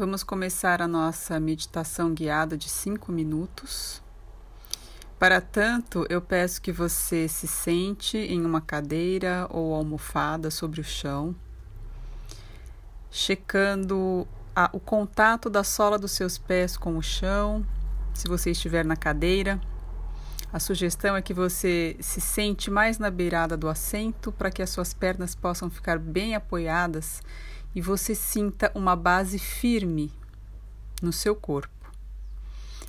Vamos começar a nossa meditação guiada de cinco minutos. Para tanto, eu peço que você se sente em uma cadeira ou almofada sobre o chão, checando a, o contato da sola dos seus pés com o chão, se você estiver na cadeira. A sugestão é que você se sente mais na beirada do assento para que as suas pernas possam ficar bem apoiadas e você sinta uma base firme no seu corpo.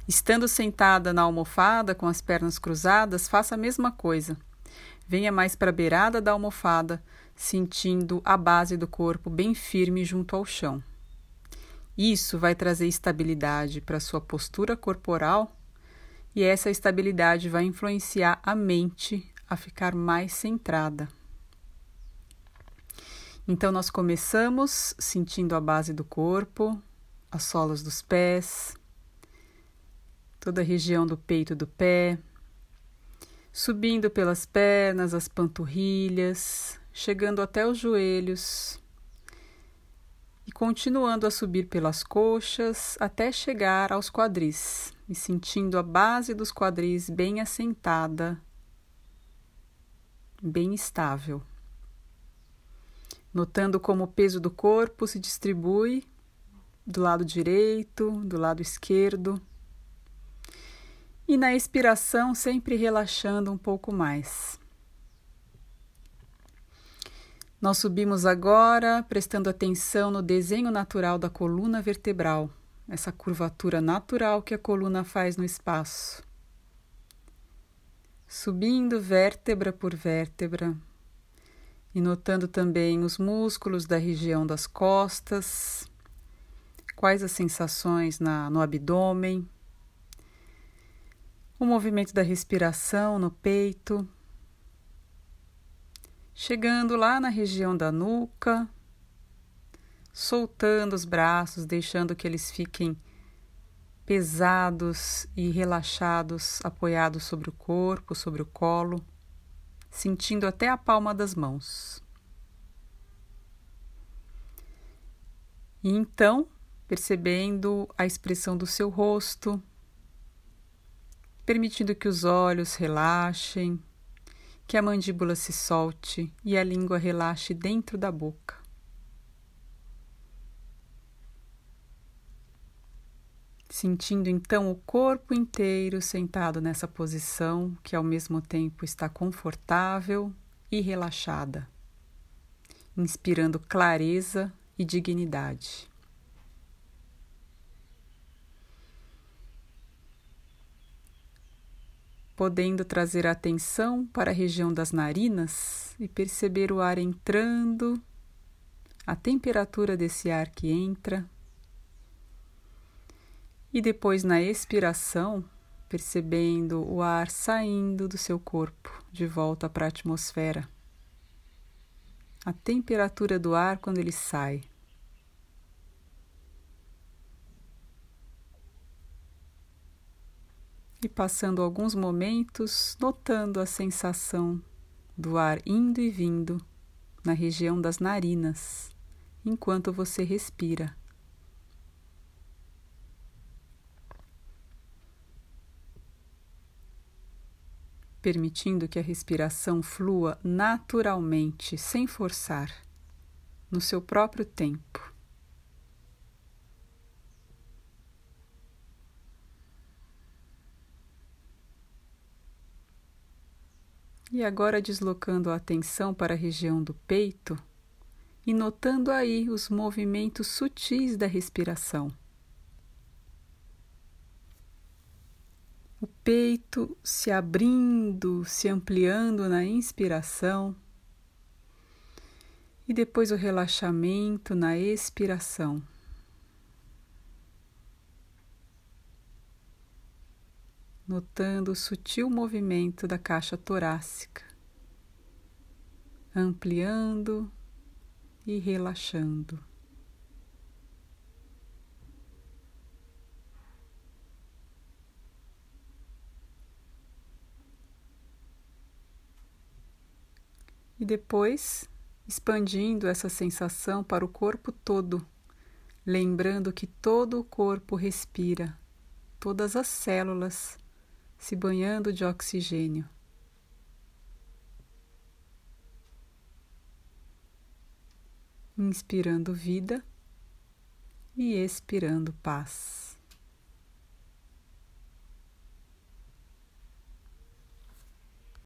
Estando sentada na almofada com as pernas cruzadas, faça a mesma coisa. Venha mais para a beirada da almofada, sentindo a base do corpo bem firme junto ao chão. Isso vai trazer estabilidade para a sua postura corporal e essa estabilidade vai influenciar a mente a ficar mais centrada. Então, nós começamos sentindo a base do corpo, as solas dos pés, toda a região do peito do pé, subindo pelas pernas, as panturrilhas, chegando até os joelhos e continuando a subir pelas coxas até chegar aos quadris e sentindo a base dos quadris bem assentada, bem estável notando como o peso do corpo se distribui do lado direito, do lado esquerdo. E na expiração, sempre relaxando um pouco mais. Nós subimos agora, prestando atenção no desenho natural da coluna vertebral, essa curvatura natural que a coluna faz no espaço. Subindo vértebra por vértebra, e notando também os músculos da região das costas, quais as sensações na, no abdômen, o movimento da respiração no peito, chegando lá na região da nuca, soltando os braços, deixando que eles fiquem pesados e relaxados, apoiados sobre o corpo, sobre o colo sentindo até a palma das mãos. E então, percebendo a expressão do seu rosto, permitindo que os olhos relaxem, que a mandíbula se solte e a língua relaxe dentro da boca. Sentindo então o corpo inteiro sentado nessa posição que ao mesmo tempo está confortável e relaxada, inspirando clareza e dignidade. Podendo trazer a atenção para a região das narinas e perceber o ar entrando, a temperatura desse ar que entra e depois na expiração, percebendo o ar saindo do seu corpo de volta para a atmosfera. A temperatura do ar quando ele sai. E passando alguns momentos, notando a sensação do ar indo e vindo na região das narinas, enquanto você respira. Permitindo que a respiração flua naturalmente, sem forçar, no seu próprio tempo. E agora deslocando a atenção para a região do peito e notando aí os movimentos sutis da respiração. o peito se abrindo, se ampliando na inspiração e depois o relaxamento na expiração. Notando o sutil movimento da caixa torácica, ampliando e relaxando. E depois expandindo essa sensação para o corpo todo, lembrando que todo o corpo respira, todas as células se banhando de oxigênio. Inspirando vida e expirando paz.